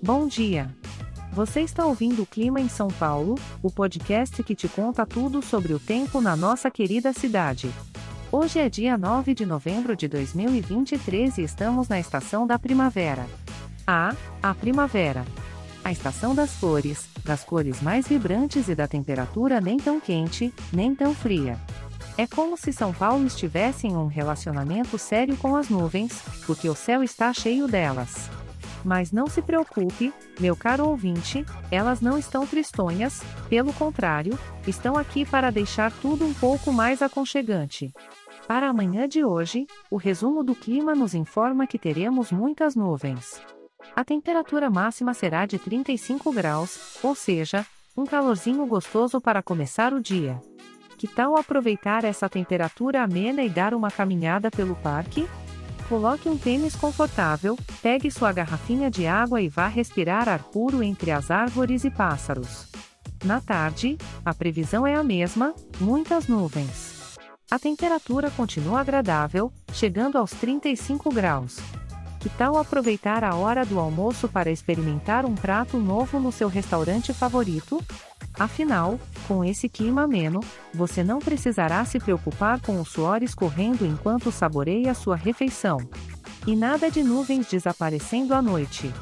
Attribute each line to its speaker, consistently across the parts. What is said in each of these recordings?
Speaker 1: Bom dia! Você está ouvindo o Clima em São Paulo, o podcast que te conta tudo sobre o tempo na nossa querida cidade. Hoje é dia 9 de novembro de 2023 e estamos na estação da primavera. Ah, a primavera! A estação das flores, das cores mais vibrantes e da temperatura nem tão quente, nem tão fria. É como se São Paulo estivesse em um relacionamento sério com as nuvens, porque o céu está cheio delas. Mas não se preocupe, meu caro ouvinte, elas não estão tristonhas, pelo contrário, estão aqui para deixar tudo um pouco mais aconchegante. Para amanhã de hoje, o resumo do clima nos informa que teremos muitas nuvens. A temperatura máxima será de 35 graus, ou seja, um calorzinho gostoso para começar o dia. Que tal aproveitar essa temperatura amena e dar uma caminhada pelo parque? Coloque um tênis confortável, pegue sua garrafinha de água e vá respirar ar puro entre as árvores e pássaros. Na tarde, a previsão é a mesma, muitas nuvens. A temperatura continua agradável, chegando aos 35 graus. Que tal aproveitar a hora do almoço para experimentar um prato novo no seu restaurante favorito? Afinal, com esse clima ameno, você não precisará se preocupar com o suor escorrendo enquanto saboreia sua refeição. E nada de nuvens desaparecendo à noite.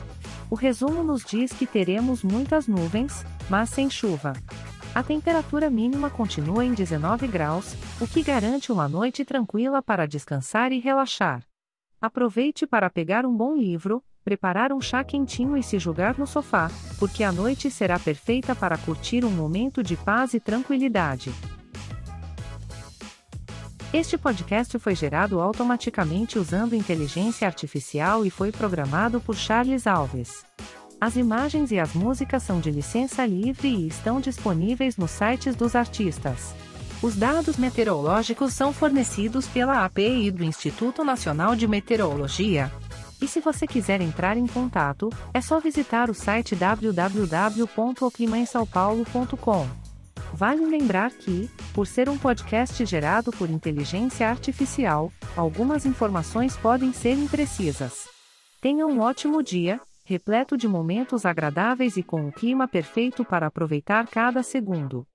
Speaker 1: O resumo nos diz que teremos muitas nuvens, mas sem chuva. A temperatura mínima continua em 19 graus, o que garante uma noite tranquila para descansar e relaxar. Aproveite para pegar um bom livro, preparar um chá quentinho e se jogar no sofá, porque a noite será perfeita para curtir um momento de paz e tranquilidade. Este podcast foi gerado automaticamente usando inteligência artificial e foi programado por Charles Alves. As imagens e as músicas são de licença livre e estão disponíveis nos sites dos artistas. Os dados meteorológicos são fornecidos pela API do Instituto Nacional de Meteorologia. E se você quiser entrar em contato, é só visitar o site www.oclimaemsaopaulo.com. Vale lembrar que, por ser um podcast gerado por inteligência artificial, algumas informações podem ser imprecisas. Tenha um ótimo dia, repleto de momentos agradáveis e com o clima perfeito para aproveitar cada segundo.